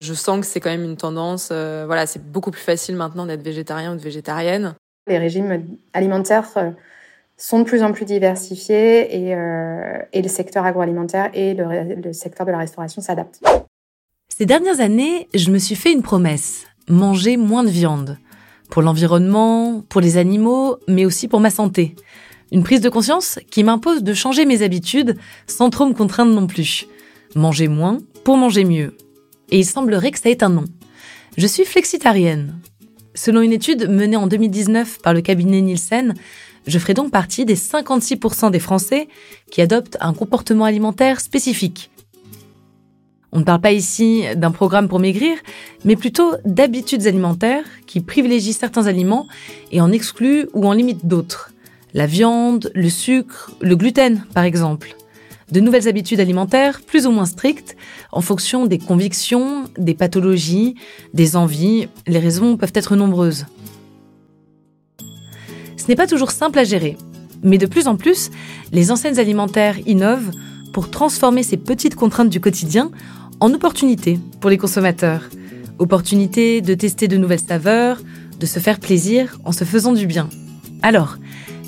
Je sens que c'est quand même une tendance. Euh, voilà, c'est beaucoup plus facile maintenant d'être végétarien ou de végétarienne. Les régimes alimentaires euh, sont de plus en plus diversifiés et, euh, et le secteur agroalimentaire et le, le secteur de la restauration s'adaptent. Ces dernières années, je me suis fait une promesse manger moins de viande. Pour l'environnement, pour les animaux, mais aussi pour ma santé. Une prise de conscience qui m'impose de changer mes habitudes sans trop me contraindre non plus. Manger moins pour manger mieux et il semblerait que ça ait un nom. Je suis flexitarienne. Selon une étude menée en 2019 par le cabinet Nielsen, je ferai donc partie des 56% des Français qui adoptent un comportement alimentaire spécifique. On ne parle pas ici d'un programme pour maigrir, mais plutôt d'habitudes alimentaires qui privilégient certains aliments et en excluent ou en limitent d'autres. La viande, le sucre, le gluten par exemple de nouvelles habitudes alimentaires plus ou moins strictes en fonction des convictions, des pathologies, des envies. Les raisons peuvent être nombreuses. Ce n'est pas toujours simple à gérer, mais de plus en plus, les enseignes alimentaires innovent pour transformer ces petites contraintes du quotidien en opportunités pour les consommateurs. Opportunités de tester de nouvelles saveurs, de se faire plaisir en se faisant du bien. Alors,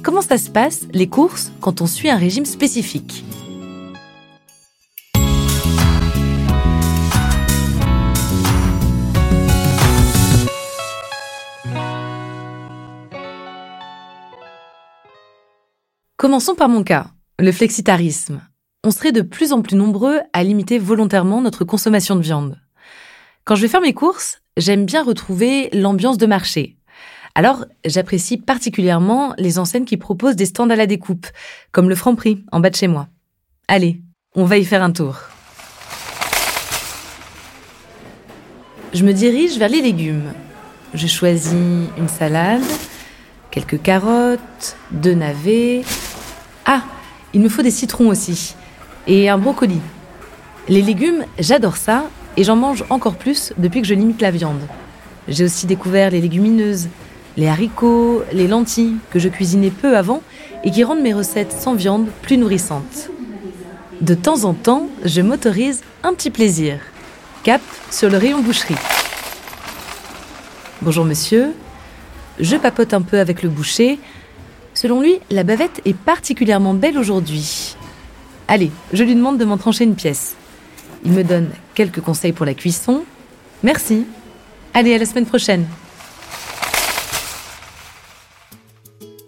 comment ça se passe les courses quand on suit un régime spécifique? Commençons par mon cas, le flexitarisme. On serait de plus en plus nombreux à limiter volontairement notre consommation de viande. Quand je vais faire mes courses, j'aime bien retrouver l'ambiance de marché. Alors, j'apprécie particulièrement les enseignes qui proposent des stands à la découpe, comme le Franprix en bas de chez moi. Allez, on va y faire un tour. Je me dirige vers les légumes. Je choisis une salade, quelques carottes, deux navets, ah, il me faut des citrons aussi. Et un brocoli. Les légumes, j'adore ça, et j'en mange encore plus depuis que je limite la viande. J'ai aussi découvert les légumineuses, les haricots, les lentilles, que je cuisinais peu avant et qui rendent mes recettes sans viande plus nourrissantes. De temps en temps, je m'autorise un petit plaisir. Cap sur le rayon boucherie. Bonjour monsieur. Je papote un peu avec le boucher Selon lui, la bavette est particulièrement belle aujourd'hui. Allez, je lui demande de m'en trancher une pièce. Il me donne quelques conseils pour la cuisson. Merci. Allez, à la semaine prochaine.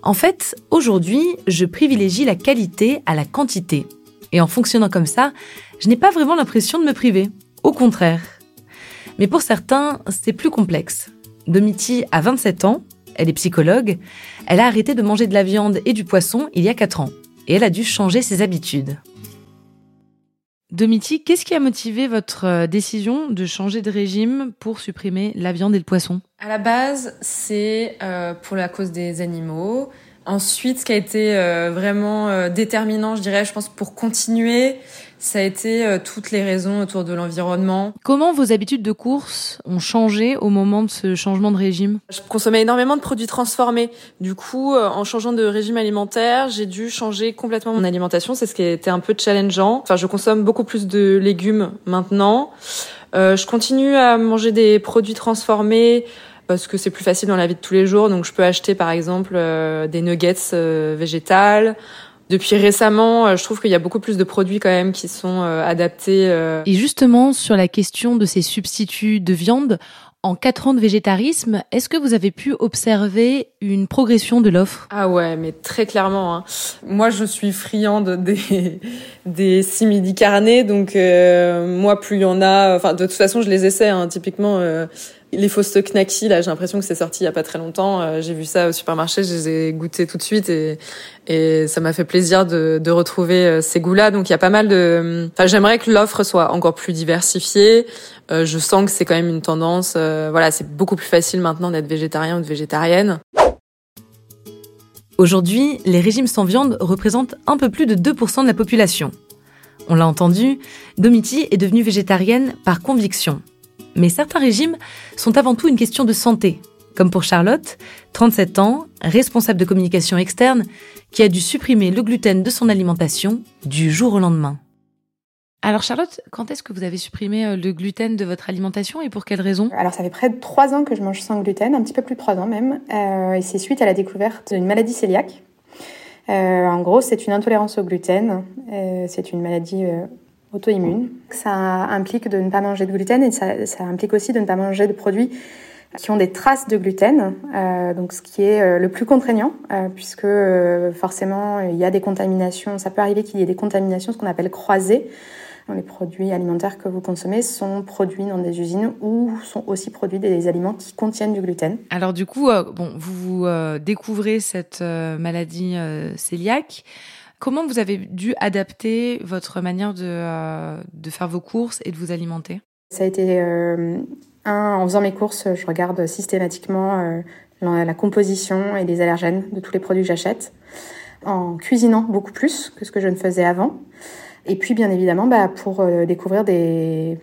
En fait, aujourd'hui, je privilégie la qualité à la quantité. Et en fonctionnant comme ça, je n'ai pas vraiment l'impression de me priver. Au contraire. Mais pour certains, c'est plus complexe. Domiti a 27 ans, elle est psychologue, elle a arrêté de manger de la viande et du poisson il y a 4 ans, et elle a dû changer ses habitudes. Domiti, qu'est-ce qui a motivé votre euh, décision de changer de régime pour supprimer la viande et le poisson? À la base, c'est euh, pour la cause des animaux. Ensuite, ce qui a été euh, vraiment déterminant, je dirais, je pense, pour continuer, ça a été euh, toutes les raisons autour de l'environnement. Comment vos habitudes de course ont changé au moment de ce changement de régime? Je consommais énormément de produits transformés. Du coup, euh, en changeant de régime alimentaire, j'ai dû changer complètement mon alimentation. C'est ce qui était un peu challengeant. Enfin, je consomme beaucoup plus de légumes maintenant. Euh, je continue à manger des produits transformés parce que c'est plus facile dans la vie de tous les jours. Donc, je peux acheter par exemple des nuggets végétales depuis récemment, euh, je trouve qu'il y a beaucoup plus de produits quand même qui sont euh, adaptés. Euh. Et justement, sur la question de ces substituts de viande, en quatre ans de végétarisme, est-ce que vous avez pu observer une progression de l'offre? Ah ouais, mais très clairement. Hein. Moi, je suis friande des des simili carnés, donc moi, plus il y en a. Enfin, de toute façon, je les essaie. Hein, typiquement, les fausses knacky, là, j'ai l'impression que c'est sorti il y a pas très longtemps. Euh, j'ai vu ça au supermarché, je les ai goûtés tout de suite et, ça m'a fait plaisir de, de retrouver euh, ces goûts-là. Donc il y a pas mal de. Enfin, j'aimerais que l'offre soit encore plus diversifiée. Euh, je sens que c'est quand même une tendance. voilà, c'est beaucoup plus facile maintenant d'être végétarien ou de végétarienne. Aujourd'hui, les régimes sans viande représentent un peu plus de 2% de la population. On l'a entendu, Domiti est devenue végétarienne par conviction. Mais certains régimes sont avant tout une question de santé, comme pour Charlotte, 37 ans, responsable de communication externe, qui a dû supprimer le gluten de son alimentation du jour au lendemain. Alors Charlotte, quand est-ce que vous avez supprimé euh, le gluten de votre alimentation et pour quelles raisons Alors ça fait près de trois ans que je mange sans gluten, un petit peu plus de trois ans même, euh, et c'est suite à la découverte d'une maladie cœliaque. Euh, en gros, c'est une intolérance au gluten, euh, c'est une maladie euh, auto-immune. Ça implique de ne pas manger de gluten et ça, ça, implique aussi de ne pas manger de produits qui ont des traces de gluten, euh, donc ce qui est le plus contraignant, puisque forcément il y a des contaminations, ça peut arriver qu'il y ait des contaminations, ce qu'on appelle croisées, les produits alimentaires que vous consommez sont produits dans des usines ou sont aussi produits des aliments qui contiennent du gluten. Alors du coup, euh, bon, vous euh, découvrez cette euh, maladie cœliaque. Comment vous avez dû adapter votre manière de, de faire vos courses et de vous alimenter? Ça a été un, en faisant mes courses, je regarde systématiquement la, la composition et les allergènes de tous les produits que j'achète, en cuisinant beaucoup plus que ce que je ne faisais avant. Et puis, bien évidemment, bah, pour euh, découvrir des,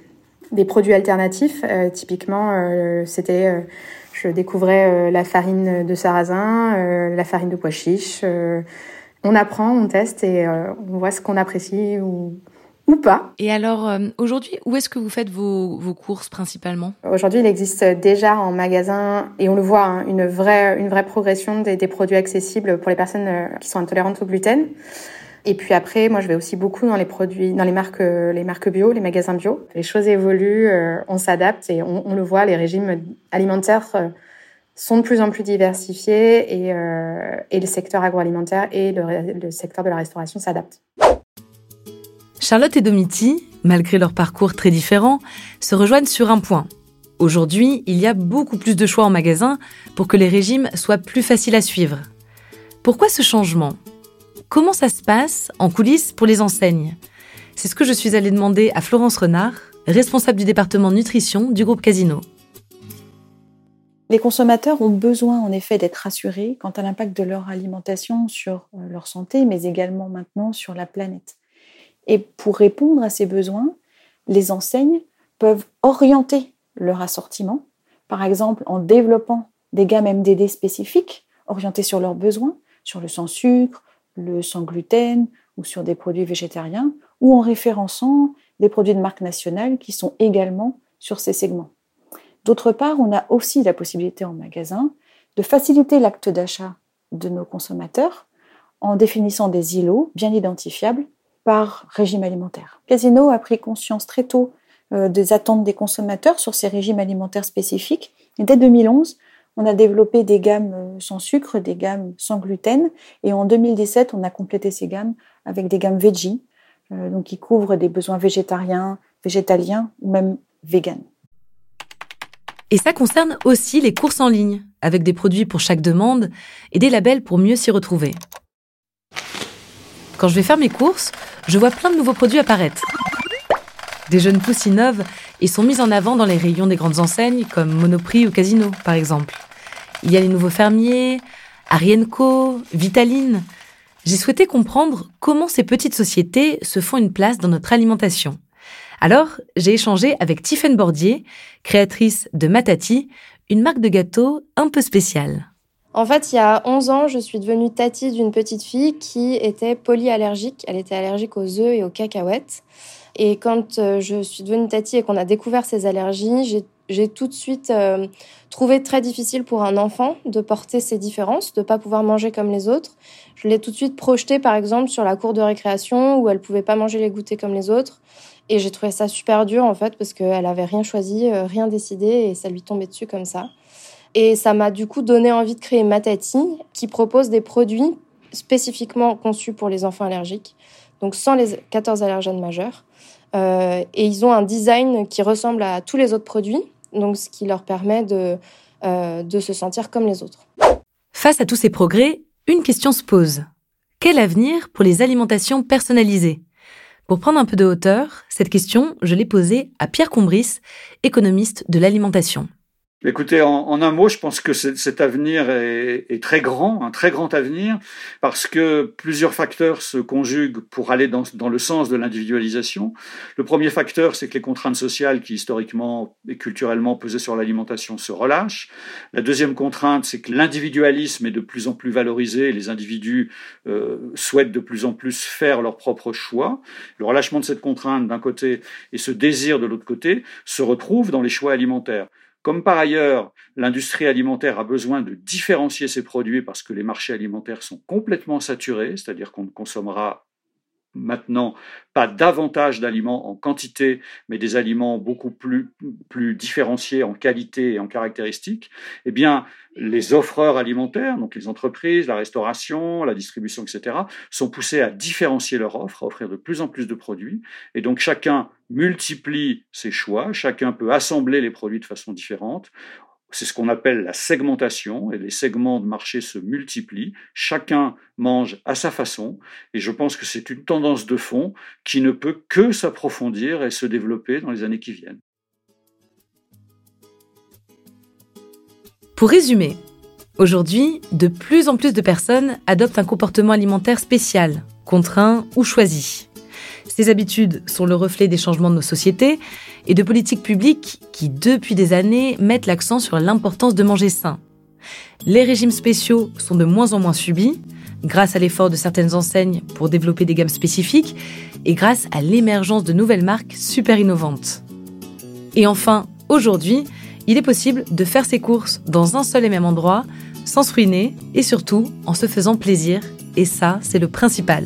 produits alternatifs, euh, typiquement, euh, c'était, je découvrais la farine de sarrasin, la farine de pois chiche. On apprend, on teste et on voit ce qu'on apprécie ou, ou pas. Et alors, aujourd'hui, où est-ce que vous faites vos, vos courses principalement? Aujourd'hui, il existe déjà en magasin, et on le voit, hein, une, vraie, une vraie progression des, des, produits accessibles pour les personnes qui sont intolérantes au gluten. Et puis après, moi, je vais aussi beaucoup dans les produits, dans les marques, euh, les marques bio, les magasins bio. Les choses évoluent, euh, on s'adapte et on, le voit, les régimes alimentaires euh, sont de plus en plus diversifiés et, et le secteur agroalimentaire et le, secteur de la restauration s'adaptent. Charlotte et Domiti, malgré leur parcours très différents, se rejoignent sur un point. Aujourd'hui, il y a beaucoup plus de choix en magasin pour que les régimes soient plus faciles à suivre. Pourquoi ce changement? Comment ça se passe en coulisses pour les enseignes? C'est ce que je suis allée demander à Florence Renard, responsable du département nutrition du groupe Casino. Les consommateurs ont besoin en effet d'être rassurés quant à l'impact de leur alimentation sur euh, leur santé, mais également maintenant sur la planète. Et pour répondre à ces besoins, les enseignes peuvent orienter leur assortiment, par exemple en développant des gammes MDD spécifiques orientées sur leurs besoins, sur le sans sucre, le sans gluten ou sur des produits végétariens, ou en référençant des produits de marque nationale qui sont également sur ces segments. D'autre part, on a aussi la possibilité en magasin de faciliter l'acte d'achat de nos consommateurs en définissant des îlots bien identifiables par régime alimentaire. Casino a pris conscience très tôt euh, des attentes des consommateurs sur ces régimes alimentaires spécifiques. Et dès 2011, on a développé des gammes euh, sans sucre, des gammes sans gluten, et en 2017, on a complété ces gammes avec des gammes veggie, euh, donc qui couvrent des besoins végétariens, végétaliens ou même vegan. Et ça concerne aussi les courses en ligne, avec des produits pour chaque demande et des labels pour mieux s'y retrouver. Quand je vais faire mes courses, je vois plein de nouveaux produits apparaître. Des jeunes pousses innovent et sont mises en avant dans les rayons des grandes enseignes comme Monoprix ou Casino, par exemple. Il y a les nouveaux fermiers, Arienco, Vitaline. J'ai souhaité comprendre comment ces petites sociétés se font une place dans notre alimentation. Alors, j'ai échangé avec Tiffaine Bordier, créatrice de Matati, une marque de gâteaux un peu spéciale. En fait, il y a 11 ans, je suis devenue tati d'une petite fille qui était polyallergique. Elle était allergique aux œufs et aux cacahuètes. Et quand euh, je suis devenue tati et qu'on a découvert ces allergies, j'ai tout de suite euh, trouvé très difficile pour un enfant de porter ces différences, de pas pouvoir manger comme les autres. Je l'ai tout de suite projetée, par exemple, sur la cour de récréation où elle pouvait pas manger les goûters comme les autres. Et j'ai trouvé ça super dur, en fait, parce qu'elle avait rien choisi, euh, rien décidé et ça lui tombait dessus comme ça. Et ça m'a du coup donné envie de créer Matati, qui propose des produits spécifiquement conçus pour les enfants allergiques, donc sans les 14 allergènes majeurs. Euh, et ils ont un design qui ressemble à tous les autres produits, donc ce qui leur permet de, euh, de se sentir comme les autres. Face à tous ces progrès, une question se pose. Quel avenir pour les alimentations personnalisées? Pour prendre un peu de hauteur, cette question, je l'ai posée à Pierre Combris, économiste de l'alimentation. Écoutez, en, un mot, je pense que cet avenir est, très grand, un très grand avenir, parce que plusieurs facteurs se conjuguent pour aller dans, le sens de l'individualisation. Le premier facteur, c'est que les contraintes sociales qui historiquement et culturellement pesaient sur l'alimentation se relâchent. La deuxième contrainte, c'est que l'individualisme est de plus en plus valorisé, les individus euh, souhaitent de plus en plus faire leurs propres choix. Le relâchement de cette contrainte d'un côté et ce désir de l'autre côté se retrouvent dans les choix alimentaires. Comme par ailleurs, l'industrie alimentaire a besoin de différencier ses produits parce que les marchés alimentaires sont complètement saturés, c'est-à-dire qu'on ne consommera maintenant pas davantage d'aliments en quantité, mais des aliments beaucoup plus, plus différenciés en qualité et en caractéristiques, eh bien, les offreurs alimentaires, donc les entreprises, la restauration, la distribution, etc., sont poussés à différencier leur offre, à offrir de plus en plus de produits. Et donc chacun multiplie ses choix, chacun peut assembler les produits de façon différente. C'est ce qu'on appelle la segmentation, et les segments de marché se multiplient, chacun mange à sa façon, et je pense que c'est une tendance de fond qui ne peut que s'approfondir et se développer dans les années qui viennent. Pour résumer, aujourd'hui, de plus en plus de personnes adoptent un comportement alimentaire spécial, contraint ou choisi. Ces habitudes sont le reflet des changements de nos sociétés et de politiques publiques qui, depuis des années, mettent l'accent sur l'importance de manger sain. Les régimes spéciaux sont de moins en moins subis, grâce à l'effort de certaines enseignes pour développer des gammes spécifiques et grâce à l'émergence de nouvelles marques super innovantes. Et enfin, aujourd'hui, il est possible de faire ses courses dans un seul et même endroit, sans se ruiner et surtout en se faisant plaisir. Et ça, c'est le principal.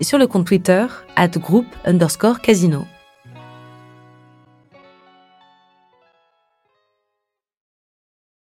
et sur le compte Twitter at groupe underscore casino.